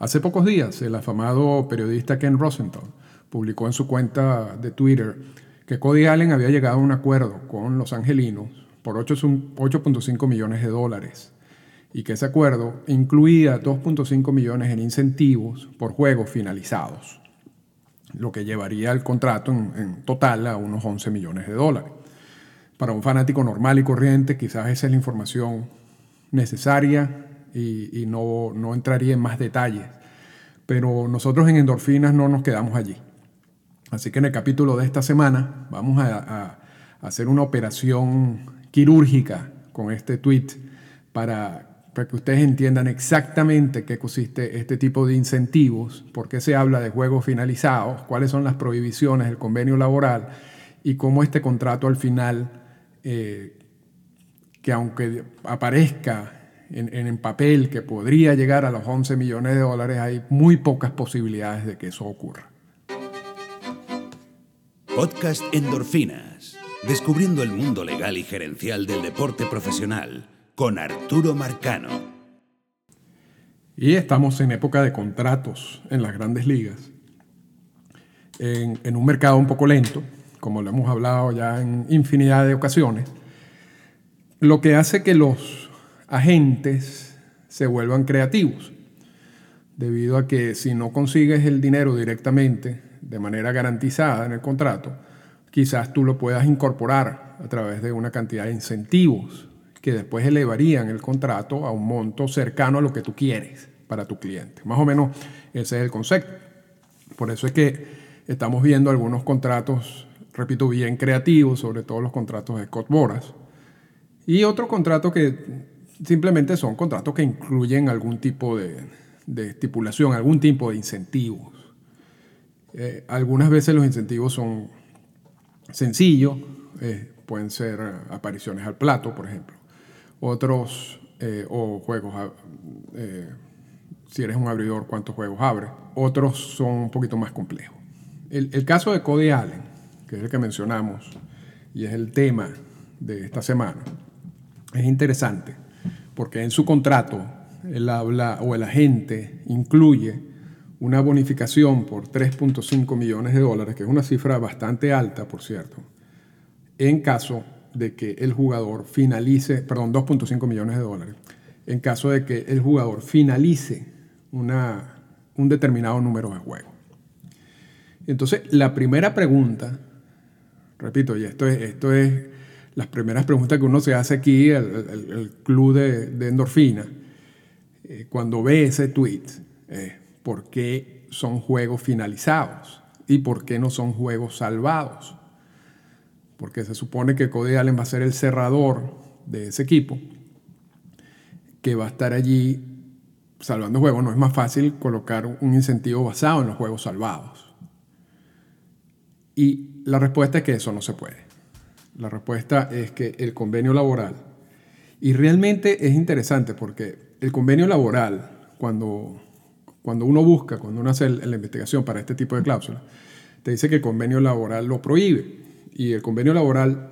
Hace pocos días, el afamado periodista Ken Rosenthal publicó en su cuenta de Twitter que Cody Allen había llegado a un acuerdo con los angelinos por 8.5 millones de dólares y que ese acuerdo incluía 2.5 millones en incentivos por juegos finalizados, lo que llevaría el contrato en, total a unos 11 millones de dólares. Para un fanático normal y corriente, quizás esa es la información necesaria y, no, no entraría en más detalles. Pero nosotros en Endorfinas no nos quedamos allí. Así que en el capítulo de esta semana vamos a, hacer una operación quirúrgica con este tweet para, para, que ustedes entiendan exactamente qué consiste este tipo de incentivos, por qué se habla de juegos finalizados, cuáles son las prohibiciones del convenio laboral y cómo este contrato al final, eh, que aunque aparezca en, en, papel que podría llegar a los 11 millones de dólares, hay muy pocas posibilidades de que eso ocurra. Podcast Endorfinas. Descubriendo el mundo legal y gerencial del deporte profesional con Arturo Marcano. Y estamos en época de contratos en las grandes ligas. En, en un mercado un poco lento, como lo hemos hablado ya en infinidad de ocasiones, lo que hace que los agentes se vuelvan creativos, debido a que si no consigues el dinero directamente de manera garantizada en el contrato, quizás tú lo puedas incorporar a través de una cantidad de incentivos que después elevarían el contrato a un monto cercano a lo que tú quieres para tu cliente. Más o menos ese es el concepto. Por eso es que estamos viendo algunos contratos, repito, bien creativos, sobre todo los contratos de Scott Boras, y otros contratos que simplemente son contratos que incluyen algún tipo de, de estipulación, algún tipo de incentivos. Eh, algunas veces los incentivos son sencillos, eh, pueden ser apariciones al plato, por ejemplo. Otros, eh, o juegos, si eres un abridor, cuántos juegos abres. Otros son un poquito más complejos. El, el caso de Cody Allen, que es el que mencionamos y es el tema de esta semana, es interesante porque en su contrato él habla o el agente incluye una bonificación por 3.5 millones de dólares, que es una cifra bastante alta, por cierto, en caso de que el jugador finalice, perdón, 2.5 millones de dólares, en caso de que el jugador finalice una, un determinado número de juegos. Entonces, la primera pregunta, repito, y esto es, esto es las primeras preguntas que uno se hace aquí, el, club de, endorfina, eh, cuando ve ese tweet, eh, por qué son juegos finalizados y por qué no son juegos salvados. Porque se supone que Cody Allen va a ser el cerrador de ese equipo, que va a estar allí salvando juegos. No es más fácil colocar un incentivo basado en los juegos salvados. Y la respuesta es que eso no se puede. La respuesta es que el convenio laboral, y realmente es interesante porque el convenio laboral, cuando cuando uno busca, cuando uno hace la investigación para este tipo de cláusulas, te dice que el convenio laboral lo prohíbe. Y el convenio laboral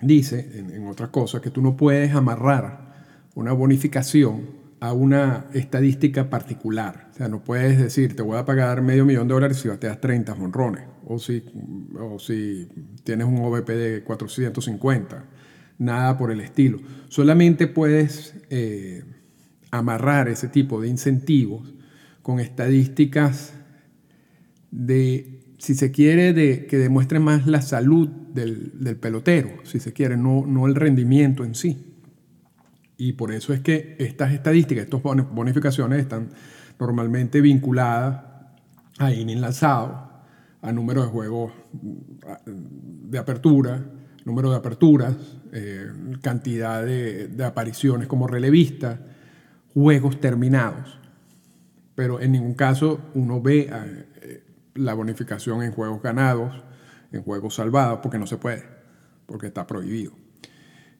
dice, en, otras cosas, que tú no puedes amarrar una bonificación a una estadística particular. O sea, no puedes decir, te voy a pagar medio millón de dólares si bateas 30 monrones, o si, o si tienes un OVP de 450, nada por el estilo. Solamente puedes eh, amarrar ese tipo de incentivos con estadísticas de, si se quiere, de, que demuestren más la salud del, pelotero, si se quiere, no, no el rendimiento en sí. Y por eso es que estas estadísticas, estas bonificaciones están normalmente vinculadas a inning lanzado, a número de juegos de apertura, número de aperturas, eh, cantidad de, de, apariciones como relevista, juegos terminados pero en ningún caso uno ve eh, la bonificación en juegos ganados, en juegos salvados, porque no se puede, porque está prohibido.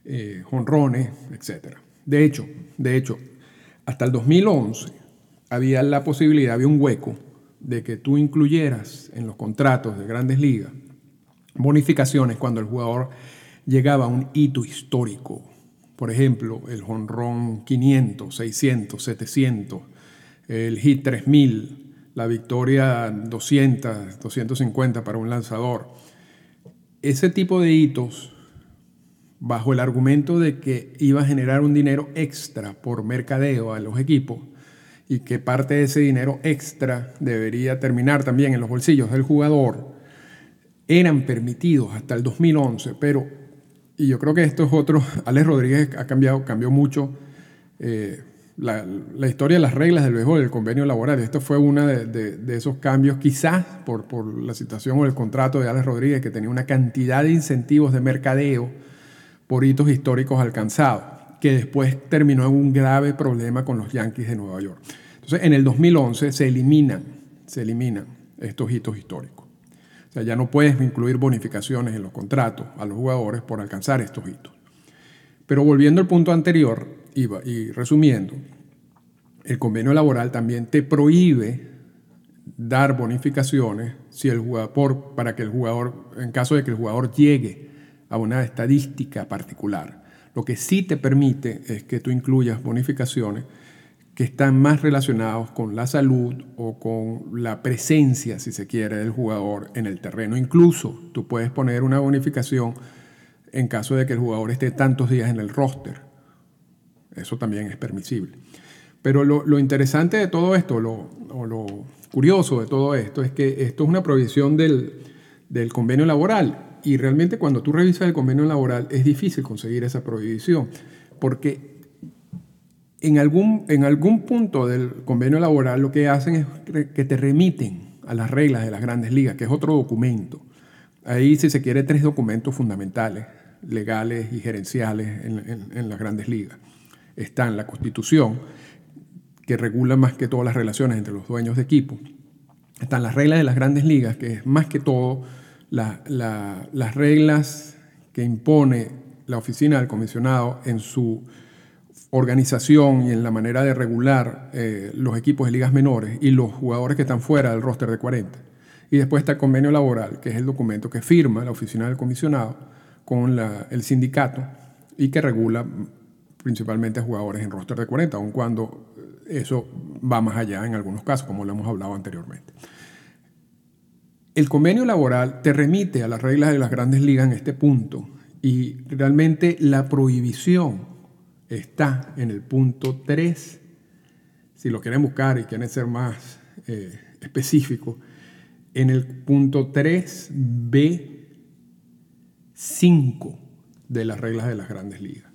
Eh, jonrones, etc. De hecho, de hecho, hasta el 2011 había la posibilidad, había un hueco de que tú incluyeras en los contratos de grandes ligas bonificaciones cuando el jugador llegaba a un hito histórico. Por ejemplo, el jonrón 500, 600, 700 el hit 3000, la victoria 200, 250 para un lanzador. Ese tipo de hitos, bajo el argumento de que iba a generar un dinero extra por mercadeo a los equipos y que parte de ese dinero extra debería terminar también en los bolsillos del jugador, eran permitidos hasta el 2011, pero, y yo creo que esto es otro, Alex Rodríguez ha cambiado, cambió mucho eh, la, historia de las reglas del béisbol, del convenio laboral. Esto fue uno de, esos cambios, quizás por, por la situación o el contrato de Alex Rodríguez, que tenía una cantidad de incentivos de mercadeo por hitos históricos alcanzados, que después terminó en un grave problema con los Yankees de Nueva York. Entonces, en el 2011 se eliminan, se eliminan estos hitos históricos. O sea, ya no puedes incluir bonificaciones en los contratos a los jugadores por alcanzar estos hitos. Pero volviendo al punto anterior, y, resumiendo, el convenio laboral también te prohíbe dar bonificaciones si el jugador, para que el jugador, en caso de que el jugador llegue a una estadística particular. Lo que sí te permite es que tú incluyas bonificaciones que están más relacionados con la salud o con la presencia, si se quiere, del jugador en el terreno. Incluso tú puedes poner una bonificación en caso de que el jugador esté tantos días en el roster. Eso también es permisible. Pero lo, interesante de todo esto, lo, o lo curioso de todo esto, es que esto es una prohibición del, del convenio laboral. Y realmente cuando tú revisas el convenio laboral es difícil conseguir esa prohibición, porque en algún, en algún punto del convenio laboral lo que hacen es que te remiten a las reglas de las grandes ligas, que es otro documento. Ahí, si se quiere, tres documentos fundamentales, legales y gerenciales en, las grandes ligas está en la Constitución, que regula más que todas las relaciones entre los dueños de equipo. Están las reglas de las grandes ligas, que es más que todo las reglas que impone la oficina del comisionado en su organización y en la manera de regular eh, los equipos de ligas menores y los jugadores que están fuera del roster de 40. Y después está el convenio laboral, que es el documento que firma la oficina del comisionado con el sindicato y que regula principalmente a jugadores en roster de 40, aun cuando eso va más allá en algunos casos, como lo hemos hablado anteriormente. El convenio laboral te remite a las reglas de las grandes ligas en este punto y realmente la prohibición está en el punto 3. Si lo quieren buscar y quieren ser más eh, específicos, en el punto 3B5 de las reglas de las grandes ligas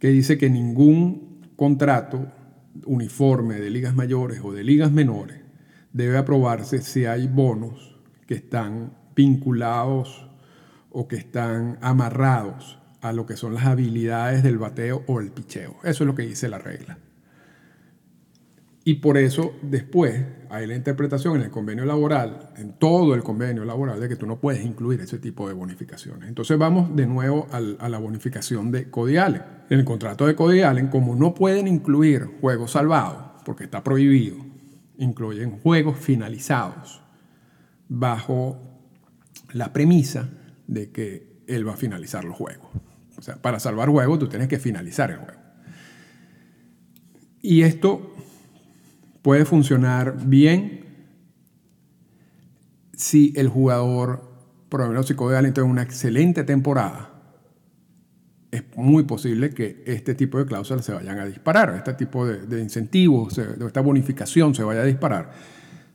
que dice que ningún contrato uniforme de ligas mayores o de ligas menores debe aprobarse si hay bonos que están vinculados o que están amarrados a lo que son las habilidades del bateo o el picheo. Eso es lo que dice la regla. Y por eso después hay la interpretación en el convenio laboral, en todo el convenio laboral, de que tú no puedes incluir ese tipo de bonificaciones. Entonces vamos de nuevo a la bonificación de Cody Allen. En el contrato de Cody Allen, como no pueden incluir juegos salvados, porque está prohibido, incluyen juegos finalizados bajo la premisa de que él va a finalizar los juegos. O sea, para salvar juegos tú tienes que finalizar el juego. Y esto puede funcionar bien si el jugador, por si Cody Allen tiene una excelente temporada. Es muy posible que este tipo de cláusulas se vayan a disparar, este tipo de, incentivos, de esta bonificación se vaya a disparar,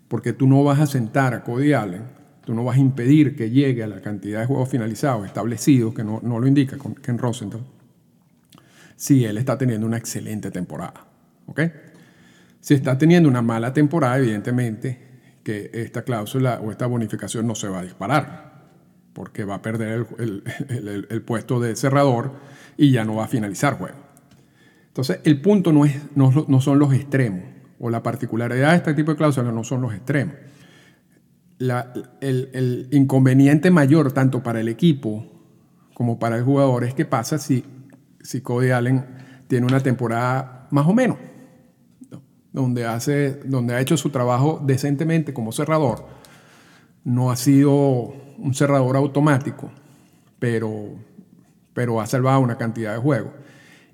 porque tú no vas a sentar a Cody Allen, tú no vas a impedir que llegue a la cantidad de juegos finalizados establecidos, que no, no lo indica Ken Rosenthal, si él está teniendo una excelente temporada. ¿ok?, si está teniendo una mala temporada, evidentemente que esta cláusula o esta bonificación no se va a disparar, porque va a perder el, puesto de cerrador y ya no va a finalizar juego. Entonces, el punto no, es, no, son los extremos, o la particularidad de este tipo de cláusulas no son los extremos. el, inconveniente mayor, tanto para el equipo como para el jugador, es qué pasa si, si Cody Allen tiene una temporada más o menos donde, hace, donde ha hecho su trabajo decentemente como cerrador. No ha sido un cerrador automático, pero, pero ha salvado una cantidad de juegos.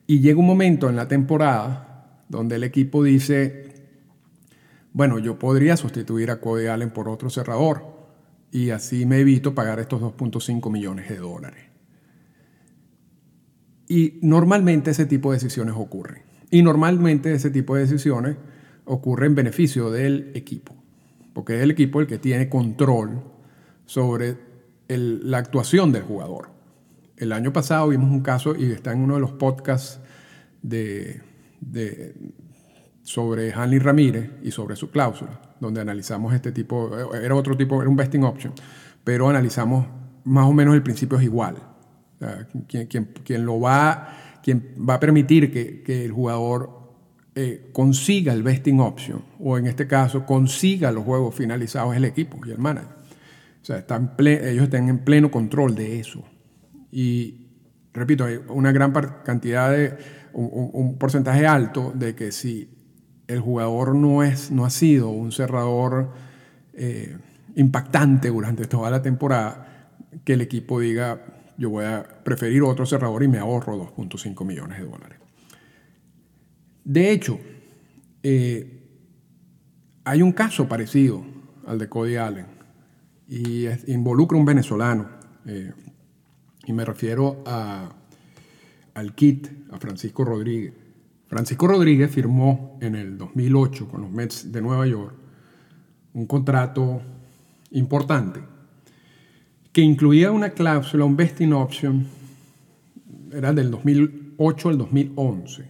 Y llega un momento en la temporada donde el equipo dice, bueno, yo podría sustituir a Cody Allen por otro cerrador y así me evito pagar estos 2.5 millones de dólares. Y normalmente ese tipo de decisiones ocurren. Y normalmente ese tipo de decisiones ocurren en beneficio del equipo, porque es el equipo el que tiene control sobre la actuación del jugador. El año pasado vimos un caso, y está en uno de los podcasts de, sobre Hanley Ramírez y sobre su cláusula, donde analizamos este tipo, era otro tipo, era un vesting option, pero analizamos más o menos el principio es igual. quien, lo va, quien va a permitir que, el jugador eh, consiga el vesting option, o en este caso consiga los juegos finalizados es el equipo y el manager. O sea, están ellos están en pleno control de eso. Y repito, hay una gran cantidad de, un porcentaje alto de que si el jugador no, es, no ha sido un cerrador eh, impactante durante toda la temporada, que el equipo diga, yo voy a preferir otro cerrador y me ahorro 2.5 millones de dólares. De hecho, eh, hay un caso parecido al de Cody Allen y involucra un venezolano. Eh, y me refiero a, al KIT, a Francisco Rodríguez. Francisco Rodríguez firmó en el 2008 con los Mets de Nueva York un contrato importante que incluía una cláusula, un vesting option, era del 2008 al 2011.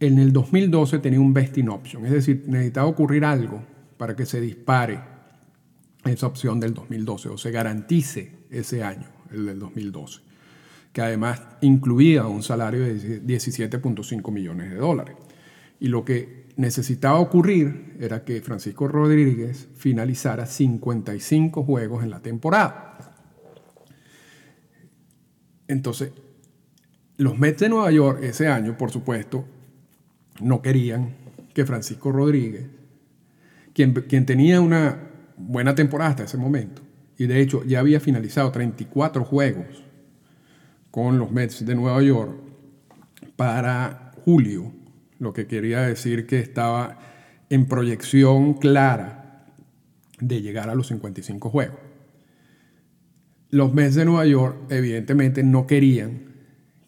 En el 2012 tenía un vesting option, es decir, necesitaba ocurrir algo para que se dispare esa opción del 2012 o se garantice ese año, el del 2012 que además incluía un salario de 17.5 millones de dólares. Y lo que necesitaba ocurrir era que Francisco Rodríguez finalizara 55 juegos en la temporada. Entonces, los Mets de Nueva York ese año, por supuesto, no querían que Francisco Rodríguez, quien, quien tenía una buena temporada hasta ese momento, y de hecho ya había finalizado 34 juegos con los Mets de Nueva York para julio, lo que quería decir que estaba en proyección clara de llegar a los 55 juegos. Los Mets de Nueva York evidentemente no querían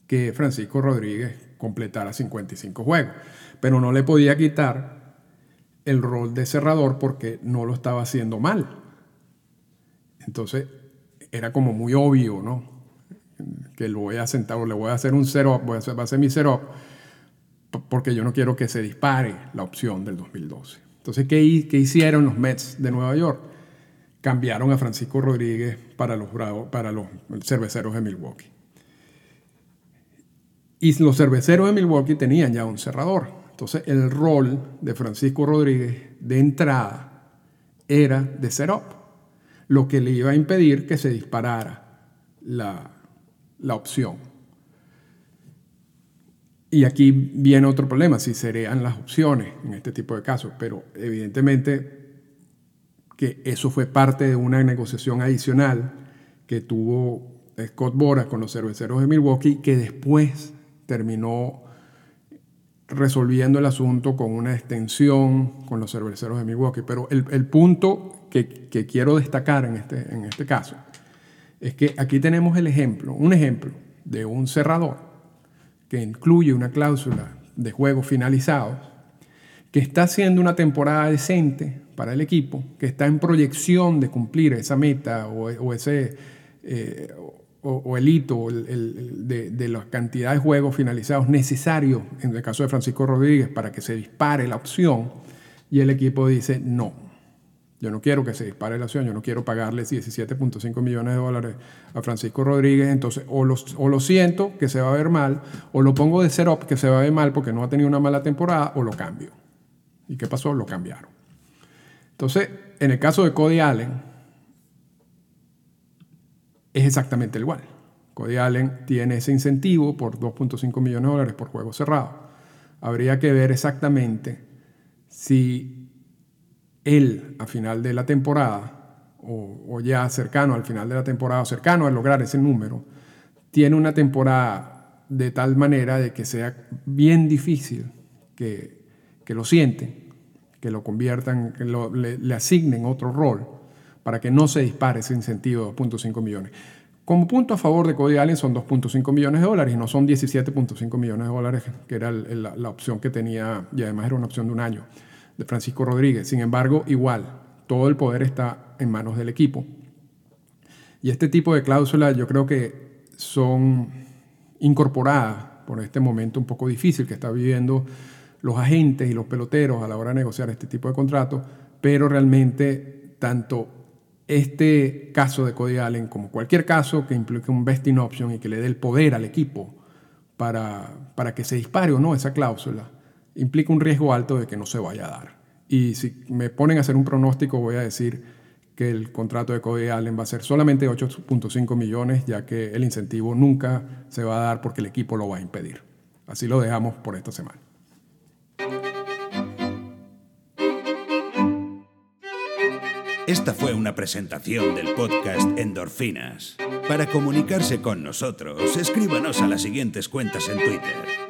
que Francisco Rodríguez completara 55 juegos, pero no le podía quitar el rol de cerrador porque no lo estaba haciendo mal. Entonces era como muy obvio, ¿no? Lo voy a sentar o le voy a hacer un cero, voy a hacer, mi cero porque yo no quiero que se dispare la opción del 2012. Entonces, ¿qué, ¿qué, hicieron los Mets de Nueva York? Cambiaron a Francisco Rodríguez para los, para los cerveceros de Milwaukee. Y los cerveceros de Milwaukee tenían ya un cerrador. Entonces, el rol de Francisco Rodríguez de entrada era de setup, lo que le iba a impedir que se disparara la, la opción. Y aquí viene otro problema, si serían las opciones en este tipo de casos, pero evidentemente que eso fue parte de una negociación adicional que tuvo Scott Boras con los cerveceros de Milwaukee, que después terminó resolviendo el asunto con una extensión con los cerveceros de Milwaukee. Pero el, punto que, que, quiero destacar en este, en este caso es que aquí tenemos el ejemplo, un ejemplo de un cerrador que incluye una cláusula de juegos finalizados, que está haciendo una temporada decente para el equipo, que está en proyección de cumplir esa meta o, ese eh, o, el hito de, de la cantidad de juegos finalizados necesarios, en el caso de Francisco Rodríguez, para que se dispare la opción, y el equipo dice no yo no quiero que se dispare la acción, yo no quiero pagarle 17.5 millones de dólares a Francisco Rodríguez, entonces o lo, o lo siento, que se va a ver mal, o lo pongo de cero, que se va a ver mal porque no ha tenido una mala temporada, o lo cambio. ¿Y qué pasó? Lo cambiaron. Entonces, en el caso de Cody Allen, es exactamente igual. Cody Allen tiene ese incentivo por 2.5 millones de dólares por juego cerrado. Habría que ver exactamente si él a final de la temporada, o, ya cercano al final de la temporada, o cercano a lograr ese número, tiene una temporada de tal manera de que sea bien difícil que, que lo sienten, que lo conviertan, que le, asignen otro rol para que no se dispare ese incentivo de 2.5 millones. Como punto a favor de Cody Allen son 2.5 millones de dólares y no son 17.5 millones de dólares, que era la opción que tenía, y además era una opción de un año, de Francisco Rodríguez. Sin embargo, igual, todo el poder está en manos del equipo. Y este tipo de cláusulas yo creo que son incorporadas por este momento un poco difícil que está viviendo los agentes y los peloteros a la hora de negociar este tipo de contratos, pero realmente tanto este caso de Cody Allen, como cualquier caso que implique un vesting option y que le dé el poder al equipo para, para que se dispare o no esa cláusula, implica un riesgo alto de que no se vaya a dar. Y si me ponen a hacer un pronóstico, voy a decir que el contrato de Cody Allen va a ser solamente 8.5 millones, ya que el incentivo nunca se va a dar porque el equipo lo va a impedir. Así lo dejamos por esta semana. Esta fue una presentación del podcast Endorfinas. Para comunicarse con nosotros, escríbanos a las siguientes cuentas en Twitter.